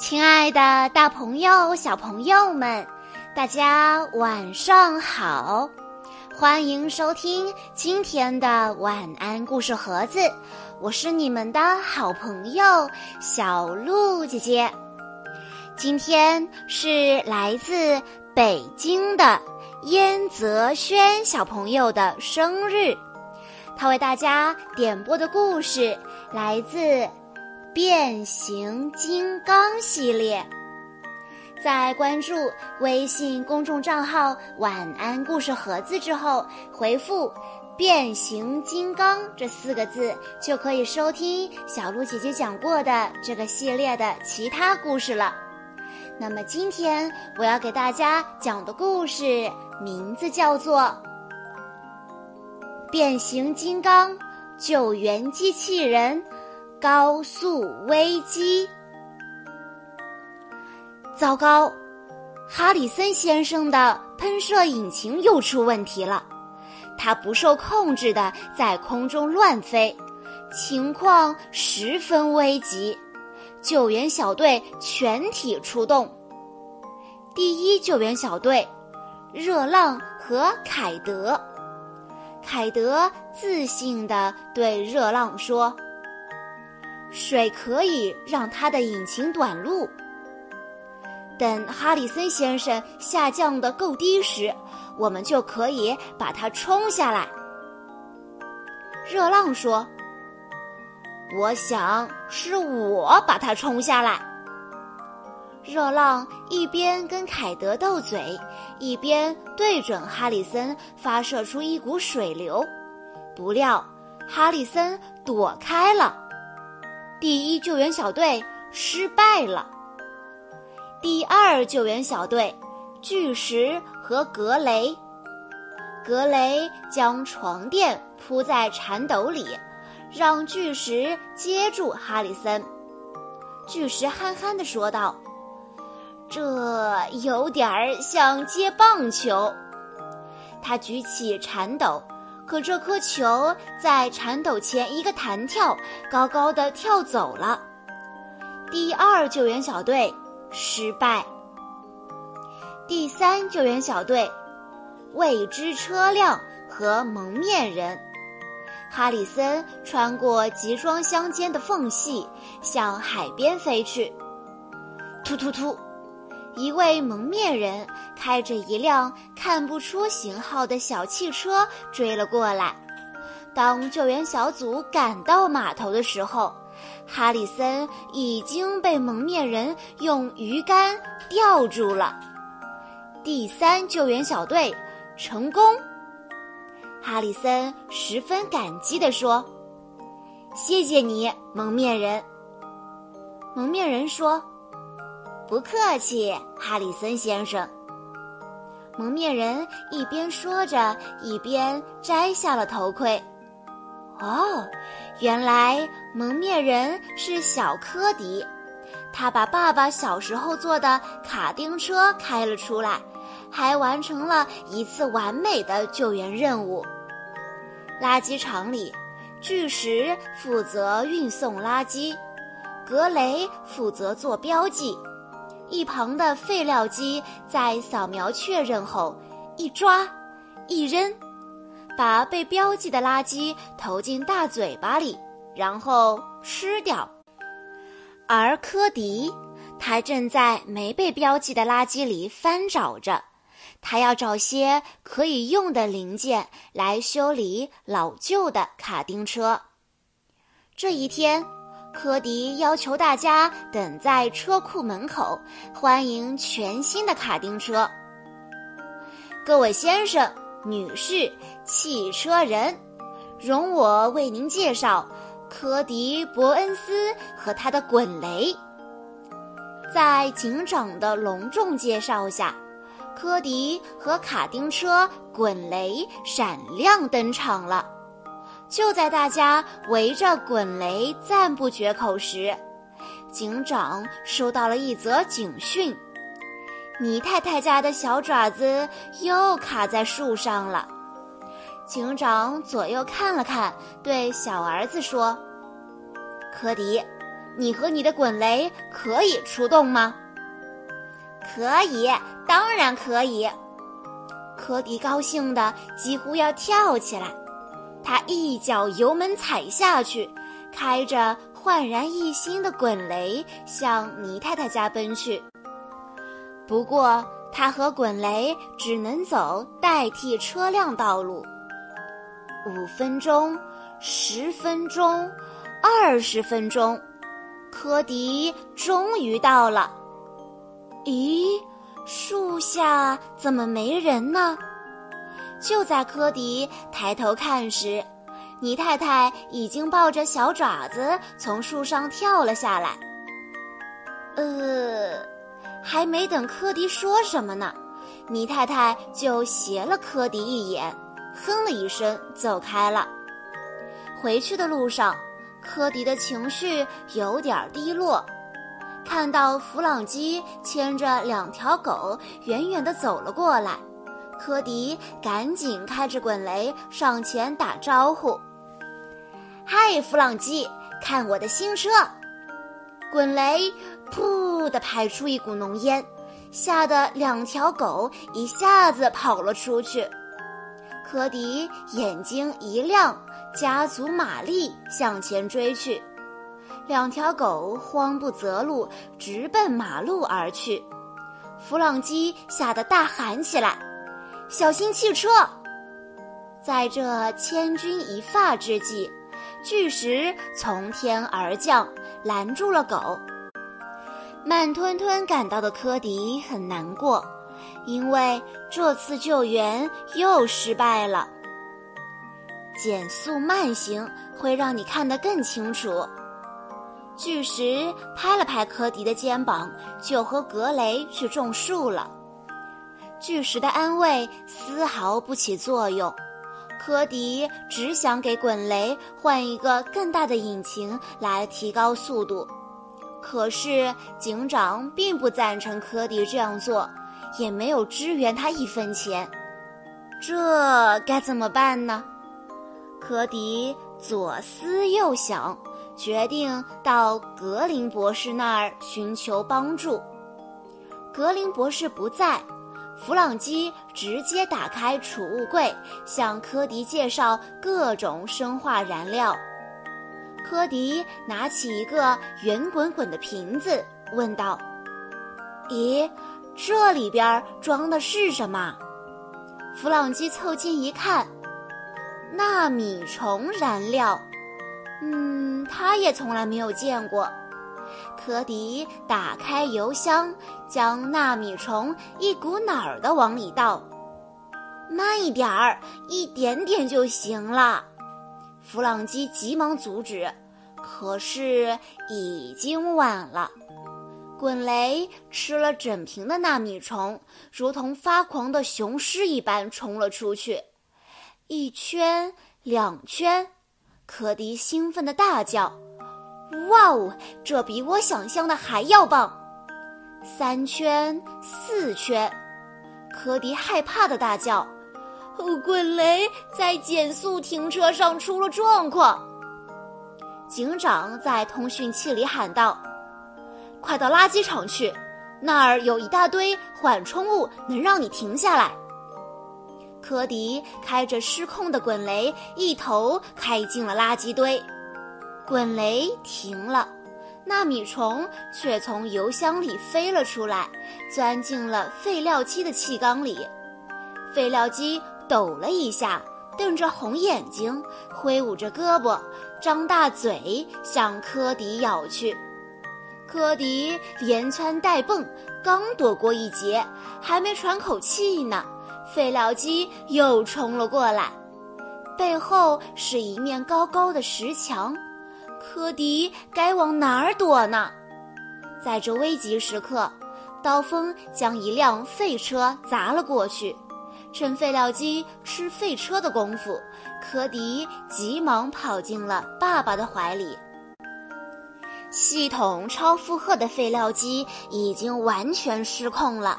亲爱的，大朋友、小朋友们，大家晚上好！欢迎收听今天的晚安故事盒子，我是你们的好朋友小鹿姐姐。今天是来自北京的燕泽轩小朋友的生日，他为大家点播的故事来自。变形金刚系列，在关注微信公众账号“晚安故事盒子”之后，回复“变形金刚”这四个字，就可以收听小鹿姐姐讲过的这个系列的其他故事了。那么今天我要给大家讲的故事名字叫做《变形金刚救援机器人》。高速危机！糟糕，哈里森先生的喷射引擎又出问题了，它不受控制的在空中乱飞，情况十分危急。救援小队全体出动。第一救援小队，热浪和凯德。凯德自信地对热浪说。水可以让它的引擎短路。等哈里森先生下降的够低时，我们就可以把它冲下来。热浪说：“我想是我把它冲下来。”热浪一边跟凯德斗嘴，一边对准哈里森发射出一股水流，不料哈里森躲开了。第一救援小队失败了。第二救援小队，巨石和格雷。格雷将床垫铺在铲斗里，让巨石接住哈里森。巨石憨憨地说道：“这有点儿像接棒球。”他举起铲斗。可这颗球在铲斗前一个弹跳，高高的跳走了。第二救援小队失败。第三救援小队，未知车辆和蒙面人。哈里森穿过集装箱间的缝隙，向海边飞去。突突突！一位蒙面人开着一辆看不出型号的小汽车追了过来。当救援小组赶到码头的时候，哈里森已经被蒙面人用鱼竿吊住了。第三救援小队成功。哈里森十分感激地说：“谢谢你，蒙面人。”蒙面人说。不客气，哈里森先生。蒙面人一边说着，一边摘下了头盔。哦，原来蒙面人是小科迪，他把爸爸小时候坐的卡丁车开了出来，还完成了一次完美的救援任务。垃圾场里，巨石负责运送垃圾，格雷负责做标记。一旁的废料机在扫描确认后，一抓，一扔，把被标记的垃圾投进大嘴巴里，然后吃掉。而科迪，他正在没被标记的垃圾里翻找着，他要找些可以用的零件来修理老旧的卡丁车。这一天。科迪要求大家等在车库门口，欢迎全新的卡丁车。各位先生、女士、汽车人，容我为您介绍科迪·伯恩斯和他的滚雷。在警长的隆重介绍下，科迪和卡丁车滚雷闪亮登场了。就在大家围着滚雷赞不绝口时，警长收到了一则警讯：尼太太家的小爪子又卡在树上了。警长左右看了看，对小儿子说：“科迪，你和你的滚雷可以出动吗？可以，当然可以。科迪高兴的几乎要跳起来，他一脚油门踩下去，开着焕然一新的滚雷向泥太太家奔去。不过，他和滚雷只能走代替车辆道路。五分钟，十分钟，二十分钟，科迪终于到了。咦，树下怎么没人呢？就在科迪抬头看时，泥太太已经抱着小爪子从树上跳了下来。呃，还没等科迪说什么呢，泥太太就斜了科迪一眼。哼了一声，走开了。回去的路上，科迪的情绪有点低落。看到弗朗基牵着两条狗远远地走了过来，科迪赶紧开着滚雷上前打招呼：“嗨，弗朗基，看我的新车！”滚雷“噗”的排出一股浓烟，吓得两条狗一下子跑了出去。科迪眼睛一亮，加足马力向前追去。两条狗慌不择路，直奔马路而去。弗朗基吓得大喊起来：“小心汽车！”在这千钧一发之际，巨石从天而降，拦住了狗。慢吞吞赶到的科迪很难过。因为这次救援又失败了。减速慢行会让你看得更清楚。巨石拍了拍科迪的肩膀，就和格雷去种树了。巨石的安慰丝毫不起作用，科迪只想给滚雷换一个更大的引擎来提高速度。可是警长并不赞成科迪这样做。也没有支援他一分钱，这该怎么办呢？科迪左思右想，决定到格林博士那儿寻求帮助。格林博士不在，弗朗基直接打开储物柜，向科迪介绍各种生化燃料。科迪拿起一个圆滚滚的瓶子，问道：“咦？”这里边装的是什么？弗朗基凑近一看，纳米虫燃料。嗯，他也从来没有见过。科迪打开油箱，将纳米虫一股脑儿的往里倒。慢一点儿，一点点就行了。弗朗基急忙阻止，可是已经晚了。滚雷吃了整瓶的纳米虫，如同发狂的雄狮一般冲了出去。一圈，两圈，科迪兴奋地大叫：“哇哦，这比我想象的还要棒！”三圈，四圈，科迪害怕的大叫：“滚雷在减速停车上出了状况！”警长在通讯器里喊道。快到垃圾场去，那儿有一大堆缓冲物，能让你停下来。科迪开着失控的滚雷，一头开进了垃圾堆，滚雷停了，纳米虫却从油箱里飞了出来，钻进了废料机的气缸里。废料机抖了一下，瞪着红眼睛，挥舞着胳膊，张大嘴向科迪咬去。科迪连窜带蹦，刚躲过一劫，还没喘口气呢，废料机又冲了过来，背后是一面高高的石墙，科迪该往哪儿躲呢？在这危急时刻，刀锋将一辆废车砸了过去，趁废料机吃废车的功夫，科迪急忙跑进了爸爸的怀里。系统超负荷的废料机已经完全失控了，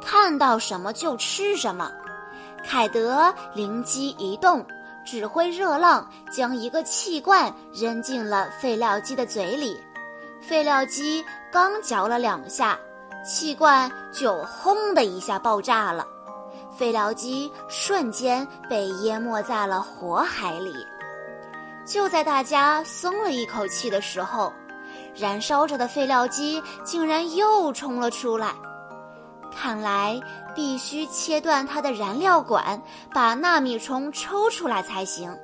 看到什么就吃什么。凯德灵机一动，指挥热浪将一个气罐扔进了废料机的嘴里，废料机刚嚼了两下，气罐就轰的一下爆炸了，废料机瞬间被淹没在了火海里。就在大家松了一口气的时候，燃烧着的废料机竟然又冲了出来。看来必须切断它的燃料管，把纳米虫抽出来才行。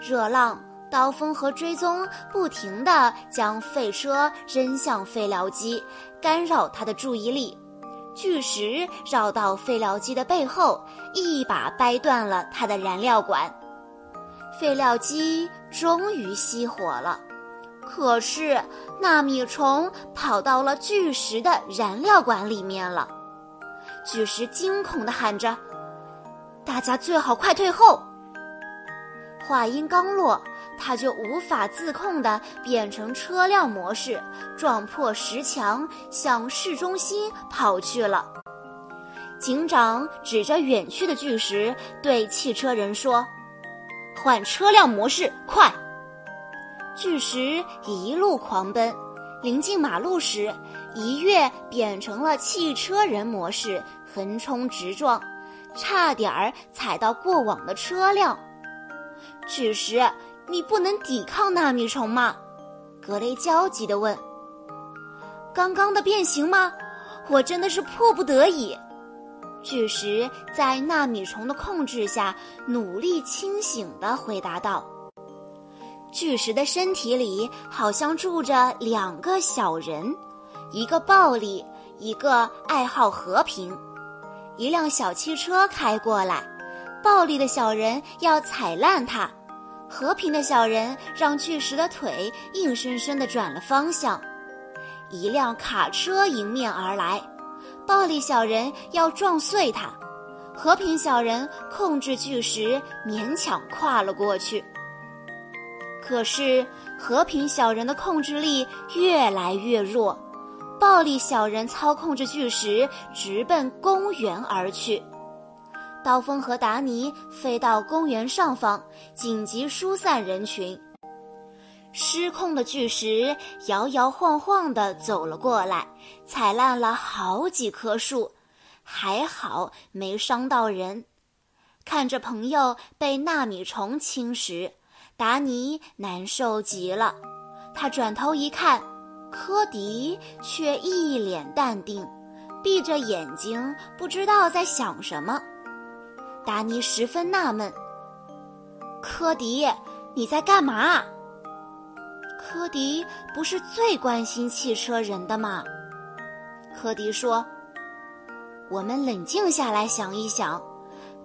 热浪、刀锋和追踪不停地将废车扔向废料机，干扰它的注意力。巨石绕到废料机的背后，一把掰断了它的燃料管。废料机终于熄火了。可是，纳米虫跑到了巨石的燃料管里面了。巨石惊恐地喊着：“大家最好快退后！”话音刚落，他就无法自控地变成车辆模式，撞破石墙，向市中心跑去了。警长指着远去的巨石，对汽车人说：“换车辆模式，快！”巨石一路狂奔，临近马路时，一跃变成了汽车人模式，横冲直撞，差点儿踩到过往的车辆。巨石，你不能抵抗纳米虫吗？格雷焦急地问。刚刚的变形吗？我真的是迫不得已。巨石在纳米虫的控制下，努力清醒地回答道。巨石的身体里好像住着两个小人，一个暴力，一个爱好和平。一辆小汽车开过来，暴力的小人要踩烂它，和平的小人让巨石的腿硬生生地转了方向。一辆卡车迎面而来，暴力小人要撞碎它，和平小人控制巨石勉强跨了过去。可是，和平小人的控制力越来越弱，暴力小人操控着巨石直奔公园而去。刀锋和达尼飞到公园上方，紧急疏散人群。失控的巨石摇摇晃晃地走了过来，踩烂了好几棵树，还好没伤到人。看着朋友被纳米虫侵蚀。达尼难受极了，他转头一看，科迪却一脸淡定，闭着眼睛，不知道在想什么。达尼十分纳闷：“科迪，你在干嘛？”科迪不是最关心汽车人的吗？科迪说：“我们冷静下来想一想。”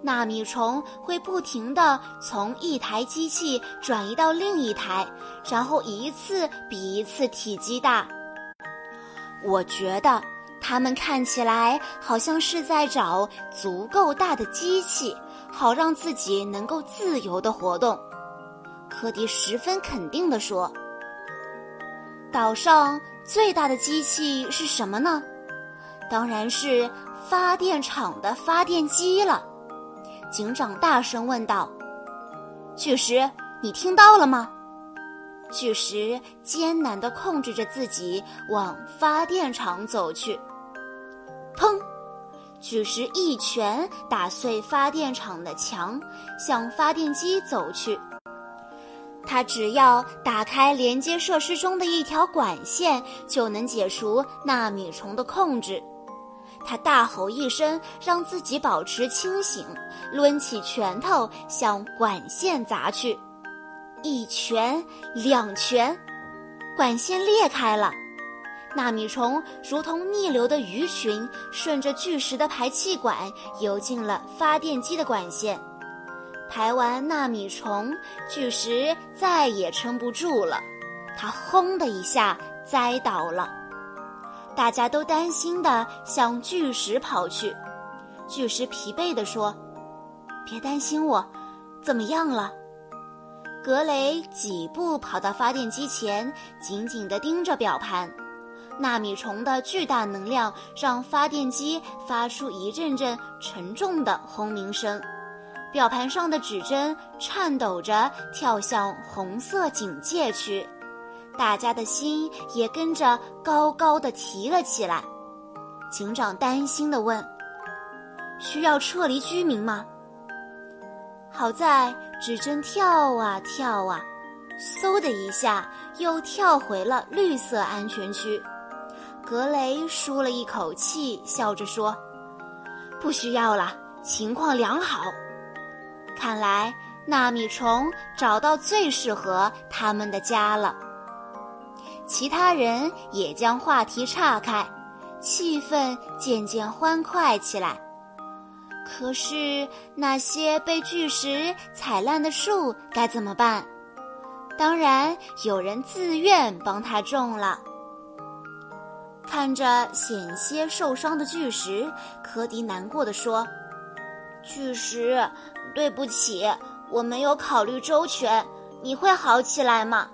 纳米虫会不停地从一台机器转移到另一台，然后一次比一次体积大。我觉得它们看起来好像是在找足够大的机器，好让自己能够自由地活动。科迪十分肯定地说：“岛上最大的机器是什么呢？当然是发电厂的发电机了。”警长大声问道：“巨石，你听到了吗？”巨石艰难地控制着自己往发电厂走去。砰！巨石一拳打碎发电厂的墙，向发电机走去。他只要打开连接设施中的一条管线，就能解除纳米虫的控制。他大吼一声，让自己保持清醒，抡起拳头向管线砸去。一拳，两拳，管线裂开了。纳米虫如同逆流的鱼群，顺着巨石的排气管游进了发电机的管线。排完纳米虫，巨石再也撑不住了，它轰的一下栽倒了。大家都担心地向巨石跑去，巨石疲惫地说：“别担心我，怎么样了？”格雷几步跑到发电机前，紧紧地盯着表盘。纳米虫的巨大能量让发电机发出一阵阵沉重的轰鸣声，表盘上的指针颤抖着跳向红色警戒区。大家的心也跟着高高的提了起来。警长担心地问：“需要撤离居民吗？”好在指针跳啊跳啊，嗖的一下又跳回了绿色安全区。格雷舒了一口气，笑着说：“不需要了，情况良好。看来纳米虫找到最适合他们的家了。”其他人也将话题岔开，气氛渐渐欢快起来。可是那些被巨石踩烂的树该怎么办？当然有人自愿帮他种了。看着险些受伤的巨石，科迪难过的说：“巨石，对不起，我没有考虑周全。你会好起来吗？”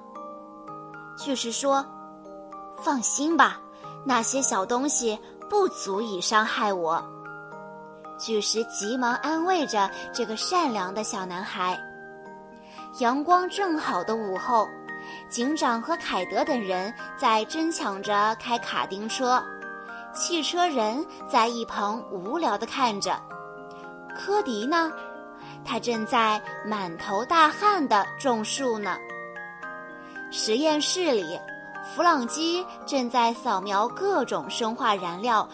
巨石说：“放心吧，那些小东西不足以伤害我。”巨石急忙安慰着这个善良的小男孩。阳光正好的午后。警长和凯德等人在争抢着开卡丁车，汽车人在一旁无聊的看着。科迪呢？他正在满头大汗的种树呢。实验室里，弗朗基正在扫描各种生化燃料。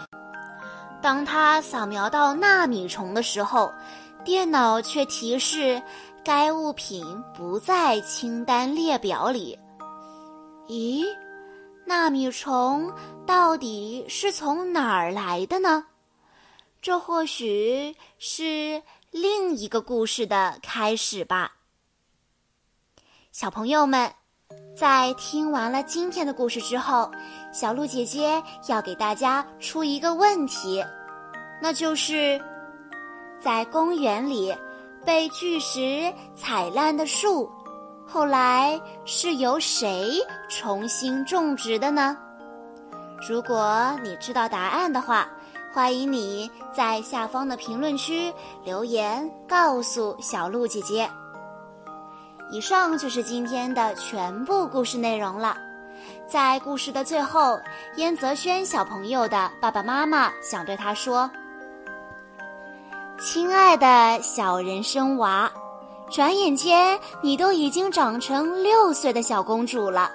当他扫描到纳米虫的时候，电脑却提示。该物品不在清单列表里。咦，纳米虫到底是从哪儿来的呢？这或许是另一个故事的开始吧。小朋友们，在听完了今天的故事之后，小鹿姐姐要给大家出一个问题，那就是在公园里。被巨石踩烂的树，后来是由谁重新种植的呢？如果你知道答案的话，欢迎你在下方的评论区留言告诉小鹿姐姐。以上就是今天的全部故事内容了。在故事的最后，燕泽轩小朋友的爸爸妈妈想对他说。亲爱的小人参娃，转眼间你都已经长成六岁的小公主了。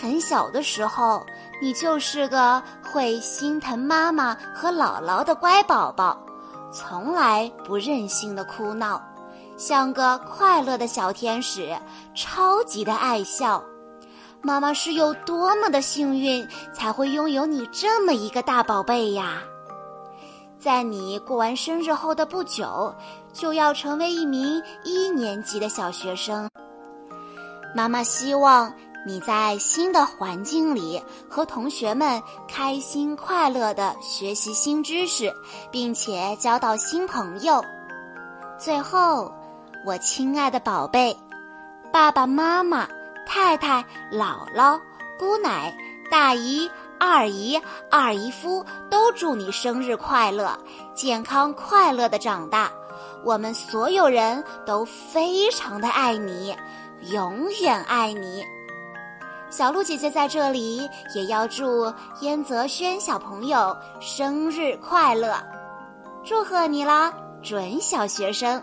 很小的时候，你就是个会心疼妈妈和姥姥的乖宝宝，从来不任性的哭闹，像个快乐的小天使，超级的爱笑。妈妈是有多么的幸运，才会拥有你这么一个大宝贝呀！在你过完生日后的不久，就要成为一名一年级的小学生。妈妈希望你在新的环境里和同学们开心快乐的学习新知识，并且交到新朋友。最后，我亲爱的宝贝，爸爸妈妈、太太、姥姥、姑奶、大姨。二姨、二姨夫都祝你生日快乐，健康快乐的长大。我们所有人都非常的爱你，永远爱你。小鹿姐姐在这里也要祝燕泽轩小朋友生日快乐，祝贺你啦，准小学生。